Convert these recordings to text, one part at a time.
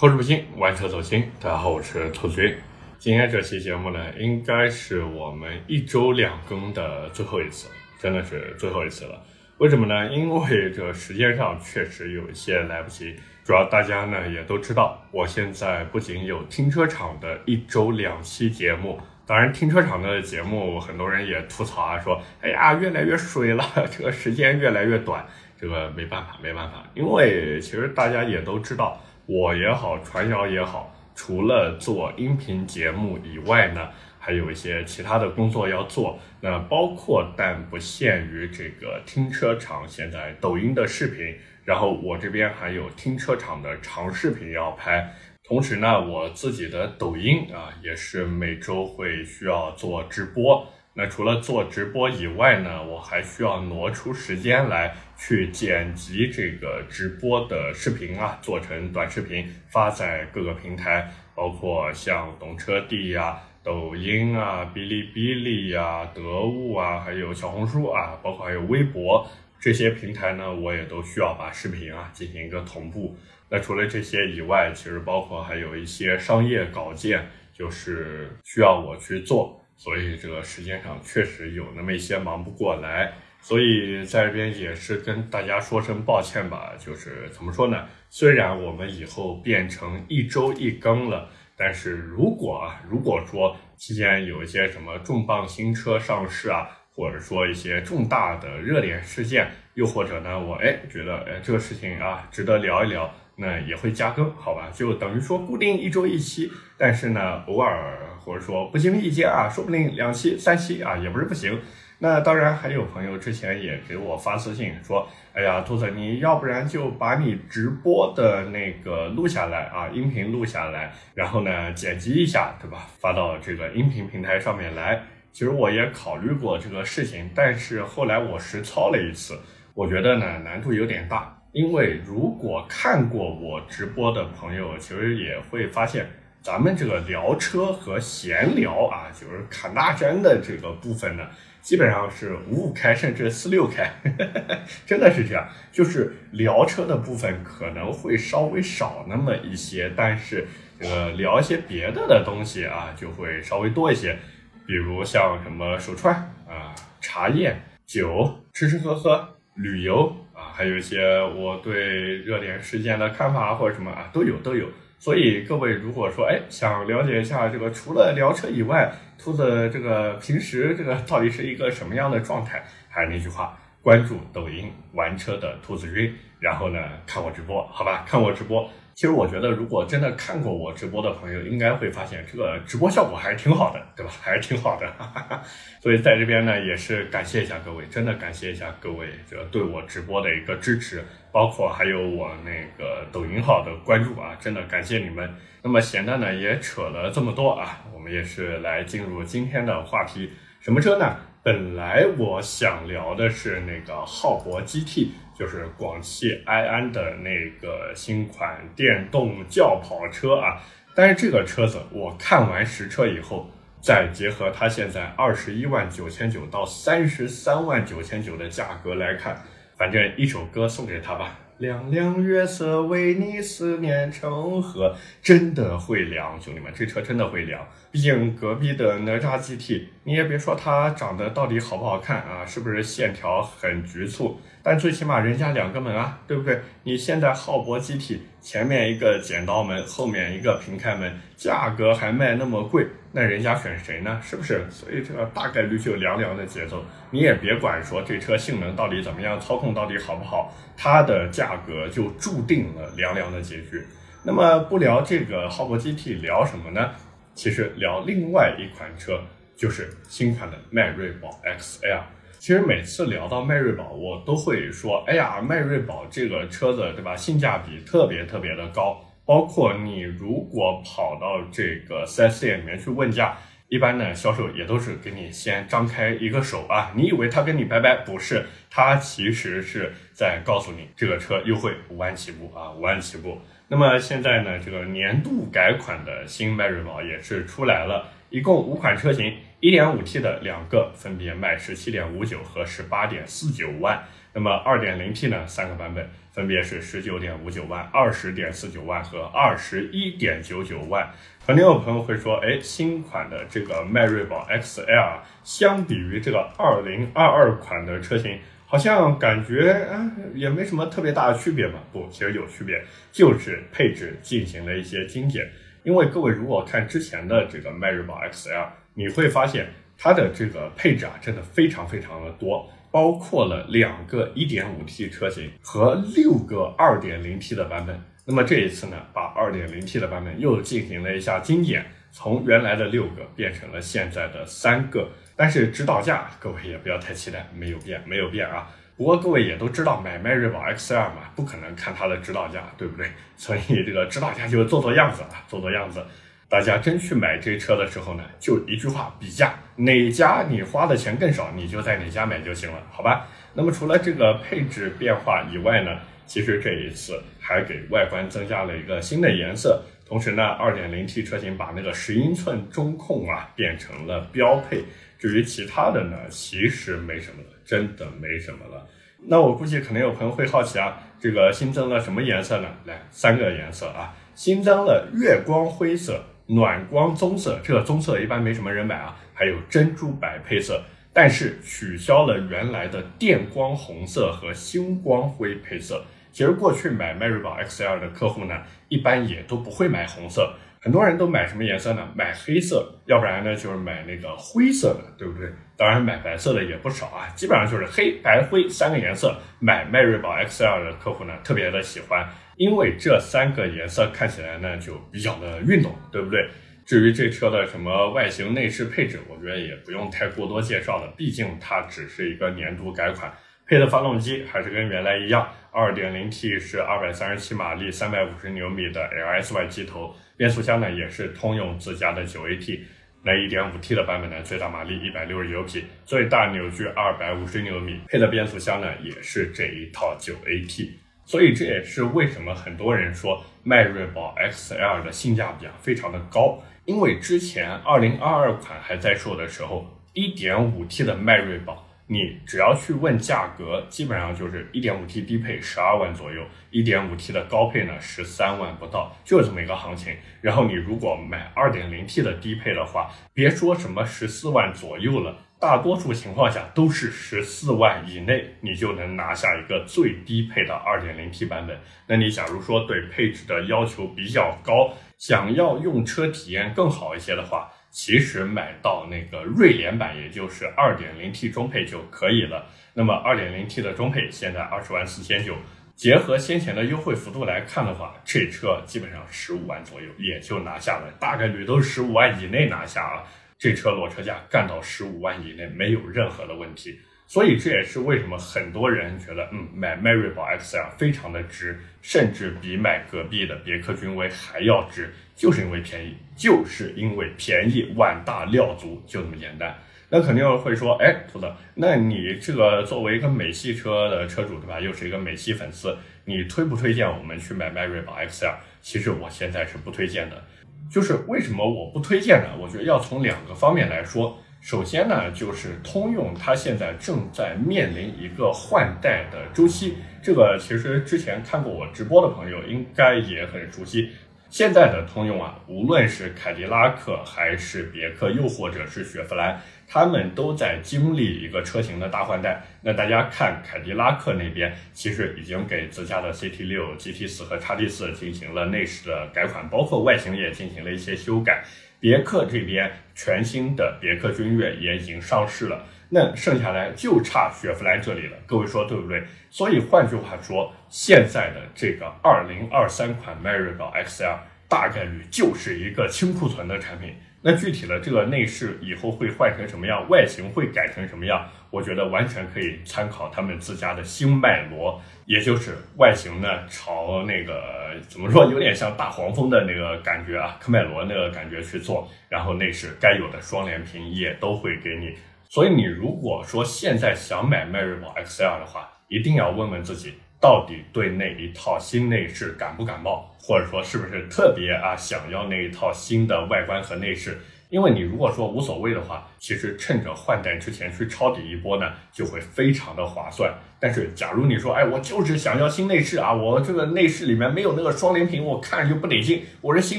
投资不清，玩车走心。大家好，我是兔子君。今天这期节目呢，应该是我们一周两更的最后一次，真的是最后一次了。为什么呢？因为这时间上确实有一些来不及。主要大家呢也都知道，我现在不仅有停车场的一周两期节目，当然停车场的节目很多人也吐槽啊，说哎呀越来越水了，这个时间越来越短。这个没办法，没办法，因为其实大家也都知道。我也好，传谣也好，除了做音频节目以外呢，还有一些其他的工作要做。那包括但不限于这个停车场现在抖音的视频，然后我这边还有停车场的长视频要拍。同时呢，我自己的抖音啊，也是每周会需要做直播。那除了做直播以外呢，我还需要挪出时间来去剪辑这个直播的视频啊，做成短视频发在各个平台，包括像懂车帝呀、抖音啊、哔哩哔哩呀、得物啊，还有小红书啊，包括还有微博这些平台呢，我也都需要把视频啊进行一个同步。那除了这些以外，其实包括还有一些商业稿件，就是需要我去做。所以这个时间上确实有那么一些忙不过来，所以在这边也是跟大家说声抱歉吧。就是怎么说呢？虽然我们以后变成一周一更了，但是如果啊，如果说期间有一些什么重磅新车上市啊，或者说一些重大的热点事件，又或者呢，我哎觉得哎这个事情啊值得聊一聊，那也会加更，好吧？就等于说固定一周一期，但是呢，偶尔。或者说不经意间啊，说不定两期、三期啊，也不是不行。那当然还有朋友之前也给我发私信说：“哎呀，兔子，你要不然就把你直播的那个录下来啊，音频录下来，然后呢剪辑一下，对吧？发到这个音频平台上面来。”其实我也考虑过这个事情，但是后来我实操了一次，我觉得呢难度有点大。因为如果看过我直播的朋友，其实也会发现。咱们这个聊车和闲聊啊，就是侃大山的这个部分呢，基本上是五五开，甚至四六开，真的是这样。就是聊车的部分可能会稍微少那么一些，但是这个聊一些别的的东西啊，就会稍微多一些。比如像什么手串啊、茶叶、酒、吃吃喝喝、旅游，还有一些我对热点事件的看法或者什么啊，都有都有。所以各位如果说哎想了解一下这个除了聊车以外，兔子这个平时这个到底是一个什么样的状态？还是那句话，关注抖音玩车的兔子君，然后呢看我直播，好吧，看我直播。其实我觉得，如果真的看过我直播的朋友，应该会发现这个直播效果还是挺好的，对吧？还是挺好的。所以在这边呢，也是感谢一下各位，真的感谢一下各位这对我直播的一个支持，包括还有我那个抖音号的关注啊，真的感谢你们。那么闲的呢也扯了这么多啊，我们也是来进入今天的话题，什么车呢？本来我想聊的是那个浩博 GT。就是广汽埃安的那个新款电动轿跑车啊，但是这个车子我看完实车以后，再结合它现在二十一万九千九到三十三万九千九的价格来看，反正一首歌送给他吧。凉凉月色为你思念成河，真的会凉，兄弟们，这车真的会凉。毕竟隔壁的哪吒 GT，你也别说它长得到底好不好看啊，是不是线条很局促？但最起码人家两个门啊，对不对？你现在浩博 GT 前面一个剪刀门，后面一个平开门，价格还卖那么贵，那人家选谁呢？是不是？所以这个大概率就凉凉的节奏。你也别管说这车性能到底怎么样，操控到底好不好，它的价格就注定了凉凉的结局。那么不聊这个浩博 GT，聊什么呢？其实聊另外一款车，就是新款的迈锐宝 XL。其实每次聊到迈锐宝，我都会说：“哎呀，迈锐宝这个车子，对吧？性价比特别特别的高。包括你如果跑到这个 4S 店里面去问价，一般呢销售也都是给你先张开一个手啊，你以为他跟你拜拜？不是，他其实是在告诉你这个车优惠五万起步啊，五万起步。那么现在呢，这个年度改款的新迈锐宝也是出来了，一共五款车型。一点五 T 的两个分别卖十七点五九和十八点四九万，那么 2.0T 呢，三个版本分别是19.59万、20.49万和21.99万。可能有朋友会说，哎，新款的这个迈锐宝 XL 相比于这个2022款的车型，好像感觉啊也没什么特别大的区别嘛？不，其实有区别，就是配置进行了一些精简。因为各位如果看之前的这个迈锐宝 XL，你会发现它的这个配置啊真的非常非常的多，包括了两个 1.5T 车型和六个 2.0T 的版本。那么这一次呢，把 2.0T 的版本又进行了一下精简，从原来的六个变成了现在的三个。但是指导价，各位也不要太期待，没有变，没有变啊。不过各位也都知道，买迈锐宝 XL 嘛，不可能看它的指导价，对不对？所以这个指导价就做做样子啊，做做样子。大家真去买这车的时候呢，就一句话比价，哪家你花的钱更少，你就在哪家买就行了，好吧？那么除了这个配置变化以外呢，其实这一次还给外观增加了一个新的颜色，同时呢，2.0T 车型把那个十英寸中控啊变成了标配。至于其他的呢，其实没什么了，真的没什么了。那我估计可能有朋友会好奇啊，这个新增了什么颜色呢？来，三个颜色啊，新增了月光灰色、暖光棕色，这个棕色一般没什么人买啊，还有珍珠白配色，但是取消了原来的电光红色和星光灰配色。其实过去买迈锐宝 XL 的客户呢，一般也都不会买红色。很多人都买什么颜色呢？买黑色，要不然呢就是买那个灰色的，对不对？当然买白色的也不少啊，基本上就是黑白灰三个颜色。买迈锐宝 XL 的客户呢特别的喜欢，因为这三个颜色看起来呢就比较的运动，对不对？至于这车的什么外形、内饰、配置，我觉得也不用太过多介绍了，毕竟它只是一个年度改款。配的发动机还是跟原来一样，2.0T 是237马力、350牛米的 LSY 机头，变速箱呢也是通用自家的 9AT，那 1.5T 的版本呢最大马力160牛匹，最大扭矩250牛米，配的变速箱呢也是这一套 9AT，所以这也是为什么很多人说迈锐宝 XL 的性价比啊非常的高，因为之前2022款还在售的时候，1.5T 的迈锐宝。你只要去问价格，基本上就是一点五 T 低配十二万左右，一点五 T 的高配呢十三万不到，就这么一个行情。然后你如果买二点零 T 的低配的话，别说什么十四万左右了，大多数情况下都是十四万以内，你就能拿下一个最低配的二点零 T 版本。那你假如说对配置的要求比较高，想要用车体验更好一些的话。其实买到那个锐联版，也就是二点零 T 中配就可以了。那么二点零 T 的中配现在二十万四千九，结合先前的优惠幅度来看的话，这车基本上十五万左右也就拿下了，大概率都是十五万以内拿下啊。这车裸车价干到十五万以内没有任何的问题。所以这也是为什么很多人觉得，嗯，买迈锐宝 XL 非常的值，甚至比买隔壁的别克君威还要值，就是因为便宜，就是因为便宜，碗大料足，就这么简单。那肯定会说，哎，兔子，那你这个作为一个美系车的车主，对吧？又是一个美系粉丝，你推不推荐我们去买迈锐宝 XL？其实我现在是不推荐的，就是为什么我不推荐呢？我觉得要从两个方面来说。首先呢，就是通用它现在正在面临一个换代的周期，这个其实之前看过我直播的朋友应该也很熟悉。现在的通用啊，无论是凯迪拉克还是别克，又或者是雪佛兰，他们都在经历一个车型的大换代。那大家看凯迪拉克那边，其实已经给自家的 CT 六、GT 四和 XT 四进行了内饰的改款，包括外形也进行了一些修改。别克这边全新的别克君越也已经上市了，那剩下来就差雪佛兰这里了，各位说对不对？所以换句话说，现在的这个二零二三款迈锐宝 XL 大概率就是一个清库存的产品。那具体的这个内饰以后会换成什么样，外形会改成什么样？我觉得完全可以参考他们自家的新迈罗，也就是外形呢朝那个怎么说，有点像大黄蜂的那个感觉啊，科迈罗那个感觉去做，然后内饰该有的双联屏也都会给你。所以你如果说现在想买迈锐宝 XL 的话，一定要问问自己。到底对那一套新内饰感不感冒，或者说是不是特别啊想要那一套新的外观和内饰？因为你如果说无所谓的话，其实趁着换代之前去抄底一波呢，就会非常的划算。但是假如你说，哎，我就是想要新内饰啊，我这个内饰里面没有那个双联屏，我看着就不得劲，我这心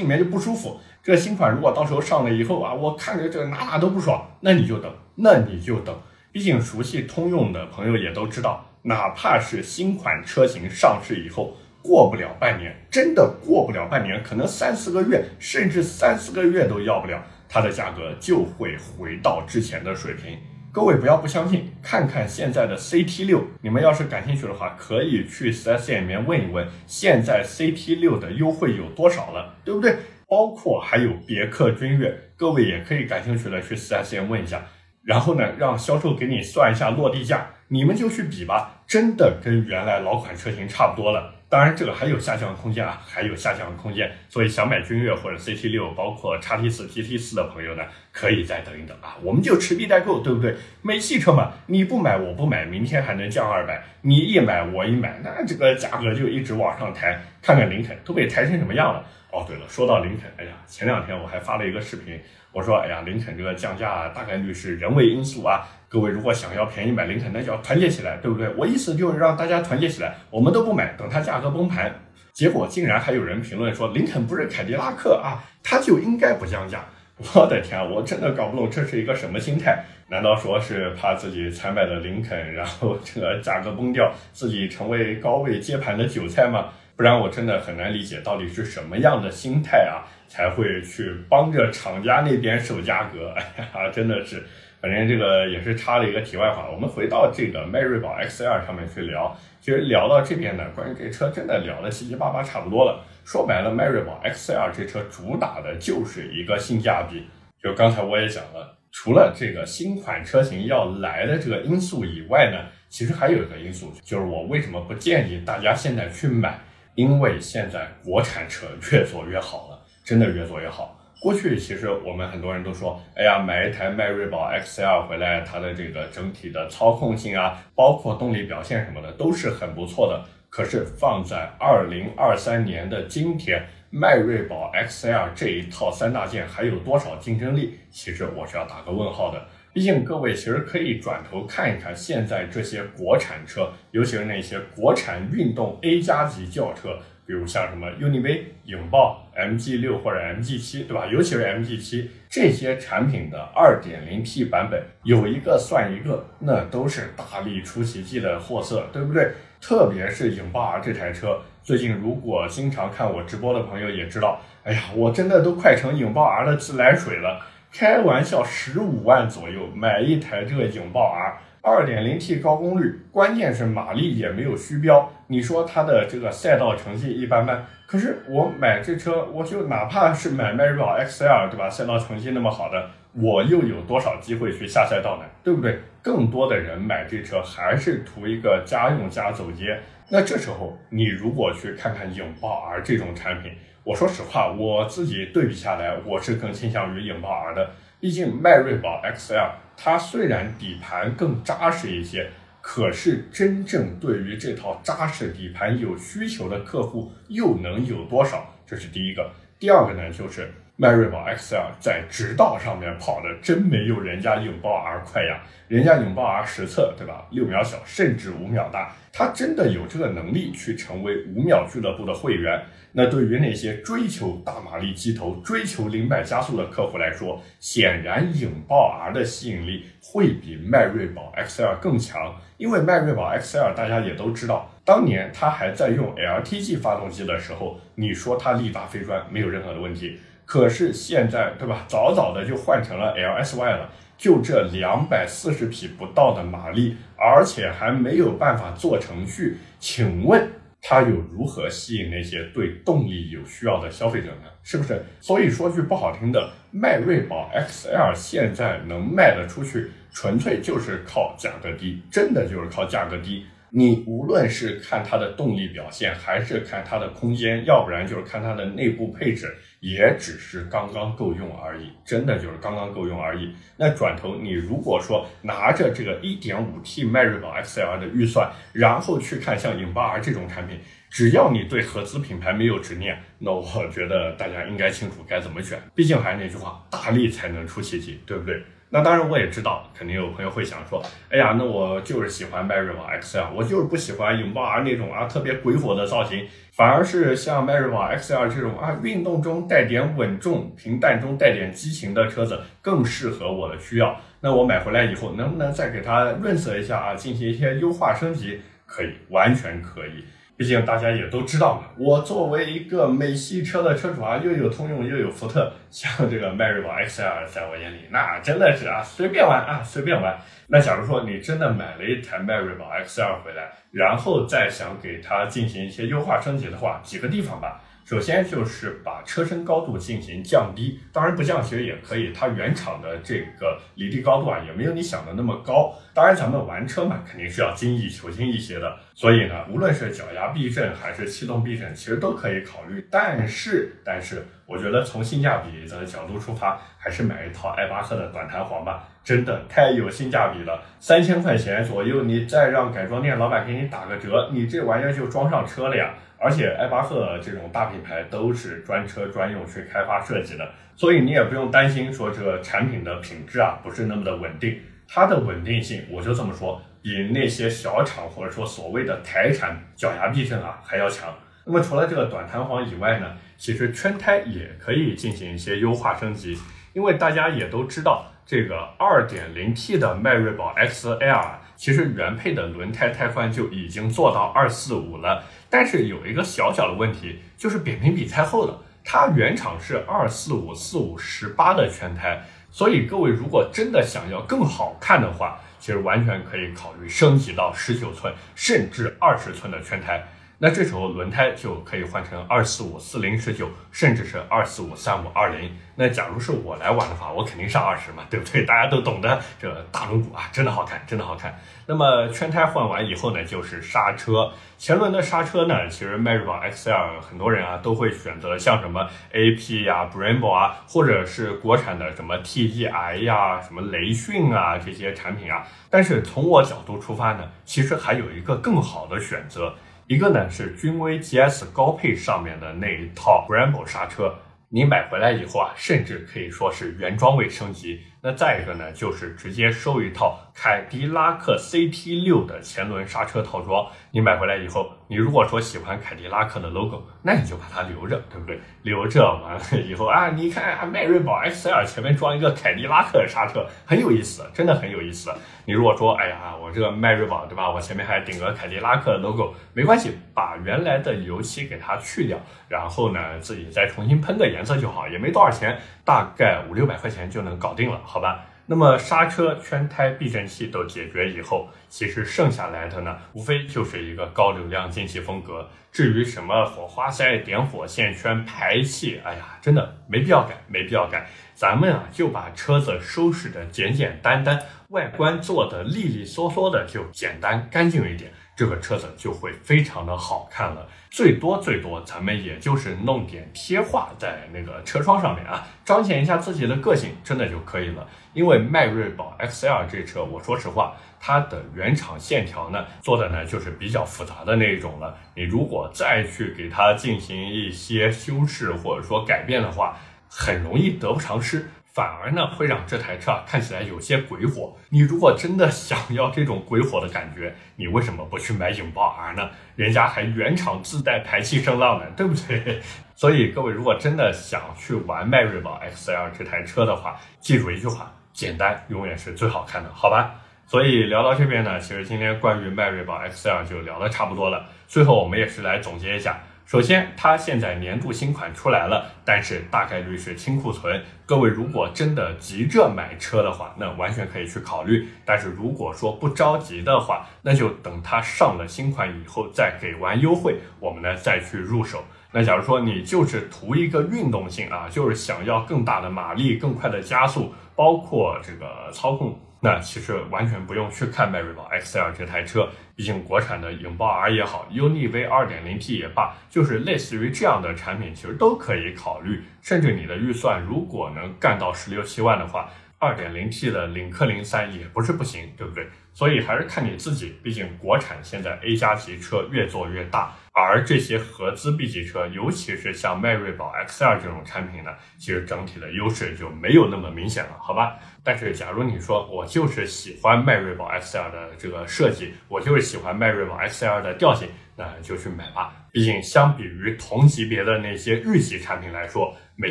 里面就不舒服。这个新款如果到时候上了以后啊，我看着这哪哪都不爽，那你就等，那你就等。毕竟熟悉通用的朋友也都知道，哪怕是新款车型上市以后。过不了半年，真的过不了半年，可能三四个月，甚至三四个月都要不了，它的价格就会回到之前的水平。各位不要不相信，看看现在的 CT 六，你们要是感兴趣的话，可以去 4S 店里面问一问，现在 CT 六的优惠有多少了，对不对？包括还有别克君越，各位也可以感兴趣的去 4S 店问一下，然后呢，让销售给你算一下落地价，你们就去比吧，真的跟原来老款车型差不多了。当然，这个还有下降空间啊，还有下降的空间。所以想买君越或者 CT 六，包括叉 T 四、GT 四的朋友呢，可以再等一等啊。我们就持币待购，对不对？美系车嘛，你不买我不买，明天还能降二百，你一买我一买，那这个价格就一直往上抬。看看林肯都被抬成什么样了。哦，对了，说到林肯，哎呀，前两天我还发了一个视频，我说，哎呀，林肯这个降价大概率是人为因素啊。各位如果想要便宜买林肯，那就要团结起来，对不对？我意思就是让大家团结起来，我们都不买，等它价格崩盘。结果竟然还有人评论说，林肯不是凯迪拉克啊，它就应该不降价。我的天，啊我真的搞不懂这是一个什么心态？难道说是怕自己才买了林肯，然后这个价格崩掉，自己成为高位接盘的韭菜吗？不然我真的很难理解到底是什么样的心态啊，才会去帮着厂家那边守价格？哎呀，真的是。反正这个也是插了一个题外话，我们回到这个迈锐宝 XL 上面去聊。其实聊到这边呢，关于这车真的聊的七七八八差不多了。说白了，迈锐宝 XL 这车主打的就是一个性价比。就刚才我也讲了，除了这个新款车型要来的这个因素以外呢，其实还有一个因素，就是我为什么不建议大家现在去买？因为现在国产车越做越好了，真的越做越好。过去其实我们很多人都说，哎呀，买一台迈锐宝 XL 回来，它的这个整体的操控性啊，包括动力表现什么的都是很不错的。可是放在二零二三年的今天，迈锐宝 XL 这一套三大件还有多少竞争力？其实我是要打个问号的。毕竟各位其实可以转头看一看现在这些国产车，尤其是那些国产运动 A 加级轿车。比如像什么 UNI-V、影豹、MG 六或者 MG 七，对吧？尤其是 MG 七这些产品的 2.0T 版本，有一个算一个，那都是大力出奇迹的货色，对不对？特别是影豹 R 这台车，最近如果经常看我直播的朋友也知道，哎呀，我真的都快成影豹 R 的自来水了。开玩笑，十五万左右买一台这个影豹 R。二点零 T 高功率，关键是马力也没有虚标。你说它的这个赛道成绩一般般，可是我买这车，我就哪怕是买迈锐宝 XL，对吧？赛道成绩那么好的，我又有多少机会去下赛道呢？对不对？更多的人买这车还是图一个家用加走街。那这时候你如果去看看影豹 R 这种产品，我说实话，我自己对比下来，我是更倾向于影豹 R 的。毕竟迈锐宝 XL。它虽然底盘更扎实一些，可是真正对于这套扎实底盘有需求的客户又能有多少？这是第一个。第二个呢，就是迈锐宝 XL 在直道上面跑的真没有人家影豹 R 快呀，人家影豹 R 实测对吧？六秒小，甚至五秒大，它真的有这个能力去成为五秒俱乐部的会员。那对于那些追求大马力机头、追求零百加速的客户来说，显然影豹 R 的吸引力会比迈锐宝 XL 更强。因为迈锐宝 XL 大家也都知道，当年它还在用 LTG 发动机的时候，你说它力大飞砖没有任何的问题。可是现在，对吧？早早的就换成了 LSY 了，就这两百四十匹不到的马力，而且还没有办法做程序，请问？它又如何吸引那些对动力有需要的消费者呢？是不是？所以说句不好听的，迈锐宝 XL 现在能卖得出去，纯粹就是靠价格低，真的就是靠价格低。你无论是看它的动力表现，还是看它的空间，要不然就是看它的内部配置，也只是刚刚够用而已，真的就是刚刚够用而已。那转头你如果说拿着这个 1.5T 迈锐宝 XLR 的预算，然后去看像影豹 R 这种产品，只要你对合资品牌没有执念，那我觉得大家应该清楚该怎么选。毕竟还是那句话，大力才能出奇迹，对不对？那当然，我也知道，肯定有朋友会想说，哎呀，那我就是喜欢迈锐宝 XL，我就是不喜欢拥抱 R 那种啊特别鬼火的造型，反而是像迈锐宝 XL 这种啊运动中带点稳重、平淡中带点激情的车子更适合我的需要。那我买回来以后，能不能再给它润色一下啊，进行一些优化升级？可以，完全可以。毕竟大家也都知道嘛，我作为一个美系车的车主啊，又有通用又有福特，像这个迈锐宝 XL，在我眼里那真的是啊随便玩啊随便玩。那假如说你真的买了一台迈锐宝 XL 回来，然后再想给它进行一些优化升级的话，几个地方吧。首先就是把车身高度进行降低，当然不降其实也可以。它原厂的这个离地高度啊，也没有你想的那么高。当然咱们玩车嘛，肯定是要精益求精一些的。所以呢，无论是脚牙避震还是气动避震，其实都可以考虑。但是，但是我觉得从性价比的角度出发，还是买一套艾巴赫的短弹簧吧，真的太有性价比了。三千块钱左右，你再让改装店老板给你打个折，你这玩意儿就装上车了呀。而且艾巴赫这种大品牌都是专车专用去开发设计的，所以你也不用担心说这个产品的品质啊不是那么的稳定。它的稳定性，我就这么说，比那些小厂或者说所谓的台产脚牙避震啊还要强。那么除了这个短弹簧以外呢，其实圈胎也可以进行一些优化升级，因为大家也都知道，这个 2.0T 的迈锐宝 XL。其实原配的轮胎胎宽就已经做到二四五了，但是有一个小小的问题，就是扁平比太厚了。它原厂是二四五四五十八的圈胎，所以各位如果真的想要更好看的话，其实完全可以考虑升级到十九寸甚至二十寸的全台。那这时候轮胎就可以换成二四五四零十九，甚至是二四五三五二零。那假如是我来玩的话，我肯定上二十嘛，对不对？大家都懂得，这大轮毂啊，真的好看，真的好看。那么圈胎换完以后呢，就是刹车。前轮的刹车呢，其实迈锐宝 XL 很多人啊都会选择像什么 AP 呀、Brembo 啊，或者是国产的什么 TEI 呀、什么雷迅啊这些产品啊。但是从我角度出发呢，其实还有一个更好的选择。一个呢是君威 GS 高配上面的那一套 Brembo 刹车，你买回来以后啊，甚至可以说是原装位升级。那再一个呢，就是直接收一套凯迪拉克 CT6 的前轮刹车套装。你买回来以后，你如果说喜欢凯迪拉克的 logo，那你就把它留着，对不对？留着完了以后啊，你看啊，迈锐宝 XL 前面装一个凯迪拉克的刹车，很有意思，真的很有意思。你如果说，哎呀，我这个迈锐宝对吧？我前面还顶个凯迪拉克的 logo，没关系，把原来的油漆给它去掉，然后呢，自己再重新喷个颜色就好，也没多少钱，大概五六百块钱就能搞定了。好吧，那么刹车、圈胎、避震器都解决以后，其实剩下来的呢，无非就是一个高流量进气风格。至于什么火花塞、点火线圈、排气，哎呀，真的没必要改，没必要改。咱们啊，就把车子收拾的简简单单，外观做的利利索索的，就简单干净一点。这个车子就会非常的好看了，最多最多，咱们也就是弄点贴画在那个车窗上面啊，彰显一下自己的个性，真的就可以了。因为迈锐宝 XL 这车，我说实话，它的原厂线条呢做的呢就是比较复杂的那一种了。你如果再去给它进行一些修饰或者说改变的话，很容易得不偿失。反而呢，会让这台车啊看起来有些鬼火。你如果真的想要这种鬼火的感觉，你为什么不去买影豹 R 呢？人家还原厂自带排气声浪呢，对不对？所以各位如果真的想去玩迈锐宝 XL 这台车的话，记住一句话：简单永远是最好看的，好吧？所以聊到这边呢，其实今天关于迈锐宝 XL 就聊的差不多了。最后我们也是来总结一下。首先，它现在年度新款出来了，但是大概率是清库存。各位如果真的急着买车的话，那完全可以去考虑。但是如果说不着急的话，那就等它上了新款以后再给完优惠，我们呢再去入手。那假如说你就是图一个运动性啊，就是想要更大的马力、更快的加速，包括这个操控。那其实完全不用去看迈锐宝 XL 这台车，毕竟国产的影豹 R 也好，UNI-V 2.0T 也罢，就是类似于这样的产品，其实都可以考虑。甚至你的预算如果能干到十六七万的话，2.0T 的领克零三也不是不行，对不对？所以还是看你自己，毕竟国产现在 A 加级车越做越大，而这些合资 B 级车，尤其是像迈锐宝 X2 这种产品呢，其实整体的优势就没有那么明显了，好吧？但是假如你说我就是喜欢迈锐宝 X2 的这个设计，我就是喜欢迈锐宝 X2 的调性，那就去买吧。毕竟相比于同级别的那些日系产品来说，美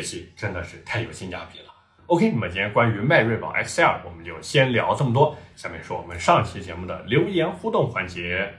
系真的是太有性价比了。OK，那么今天关于迈锐宝 X2，我们就先聊这么多。下面是我们上期节目的留言互动环节。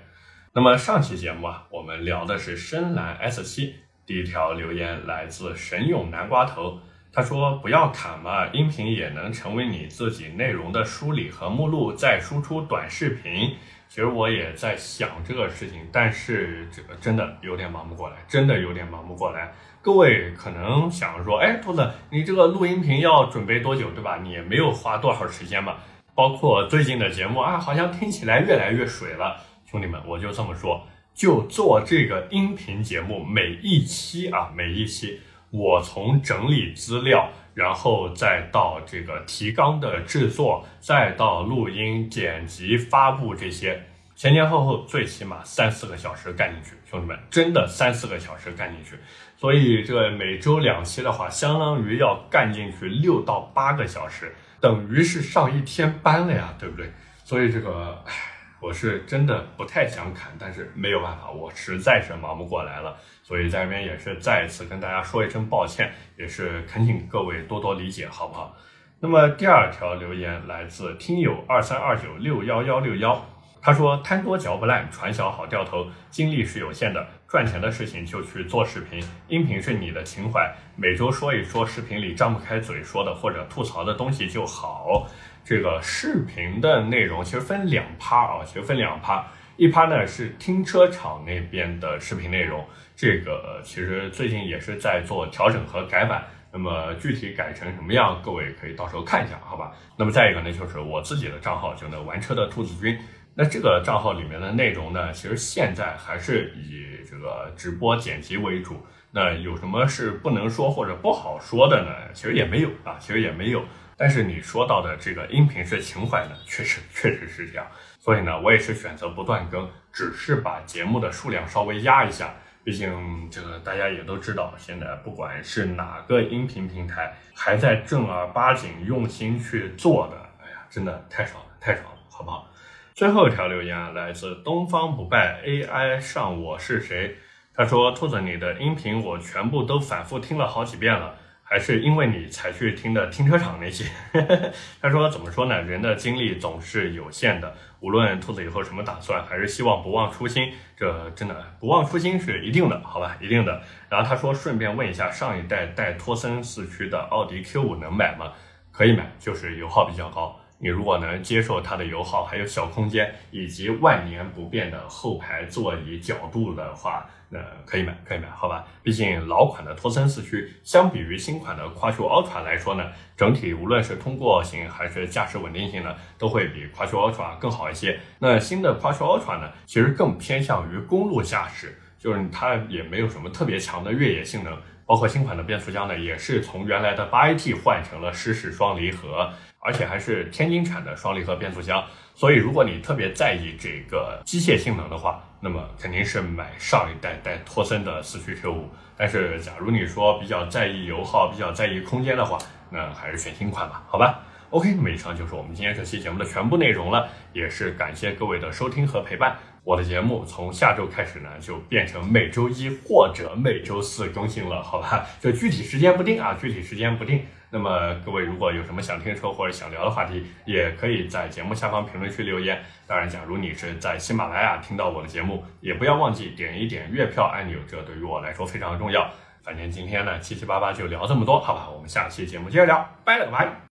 那么上期节目啊，我们聊的是深蓝 S7。第一条留言来自神勇南瓜头，他说：“不要砍嘛，音频也能成为你自己内容的梳理和目录，再输出短视频。”其实我也在想这个事情，但是这个真的有点忙不过来，真的有点忙不过来。各位可能想说，哎，兔子，你这个录音频要准备多久，对吧？你也没有花多少时间嘛。包括最近的节目啊，好像听起来越来越水了。兄弟们，我就这么说，就做这个音频节目，每一期啊，每一期，我从整理资料。然后再到这个提纲的制作，再到录音、剪辑、发布这些，前前后后最起码三四个小时干进去，兄弟们，真的三四个小时干进去。所以这每周两期的话，相当于要干进去六到八个小时，等于是上一天班了呀，对不对？所以这个，唉。我是真的不太想砍，但是没有办法，我实在是忙不过来了，所以在这边也是再一次跟大家说一声抱歉，也是恳请各位多多理解，好不好？那么第二条留言来自听友二三二九六幺幺六幺，他说贪多嚼不烂，传销好掉头，精力是有限的，赚钱的事情就去做视频，音频是你的情怀，每周说一说视频里张不开嘴说的或者吐槽的东西就好。这个视频的内容其实分两趴啊，其实分两趴，一趴呢是停车场那边的视频内容，这个其实最近也是在做调整和改版，那么具体改成什么样，各位可以到时候看一下，好吧？那么再一个呢，就是我自己的账号，就那玩车的兔子君，那这个账号里面的内容呢，其实现在还是以这个直播剪辑为主，那有什么是不能说或者不好说的呢？其实也没有啊，其实也没有。但是你说到的这个音频是情怀呢，确实确实是这样，所以呢，我也是选择不断更，只是把节目的数量稍微压一下。毕竟这个大家也都知道，现在不管是哪个音频平台，还在正儿八经用心去做的，哎呀，真的太少了，太少了，好不好？最后一条留言啊，来自东方不败 AI 上我是谁，他说：兔子，你的音频我全部都反复听了好几遍了。还是因为你才去听的停车场那些，他说怎么说呢？人的精力总是有限的，无论兔子以后什么打算，还是希望不忘初心。这真的不忘初心是一定的，好吧，一定的。然后他说顺便问一下，上一代带托森四驱的奥迪 Q 五能买吗？可以买，就是油耗比较高。你如果能接受它的油耗，还有小空间，以及万年不变的后排座椅角度的话。那可以买，可以买，好吧。毕竟老款的托森四驱，相比于新款的 Quattro Ultra 来说呢，整体无论是通过性还是驾驶稳定性呢，都会比 Quattro Ultra 更好一些。那新的 Quattro Ultra 呢，其实更偏向于公路驾驶，就是它也没有什么特别强的越野性能。包括新款的变速箱呢，也是从原来的八 AT 换成了湿式双离合，而且还是天津产的双离合变速箱。所以，如果你特别在意这个机械性能的话，那么肯定是买上一代带托森的四驱 Q5。但是，假如你说比较在意油耗、比较在意空间的话，那还是选新款吧，好吧？OK，那么以上就是我们今天这期节目的全部内容了，也是感谢各位的收听和陪伴。我的节目从下周开始呢，就变成每周一或者每周四更新了，好吧？就具体时间不定啊，具体时间不定。那么各位如果有什么想听车或者想聊的话题，也可以在节目下方评论区留言。当然，假如你是在喜马拉雅听到我的节目，也不要忘记点一点月票按钮，这对于我来说非常重要。反正今天呢七七八八就聊这么多，好吧？我们下期节目接着聊，拜了个拜。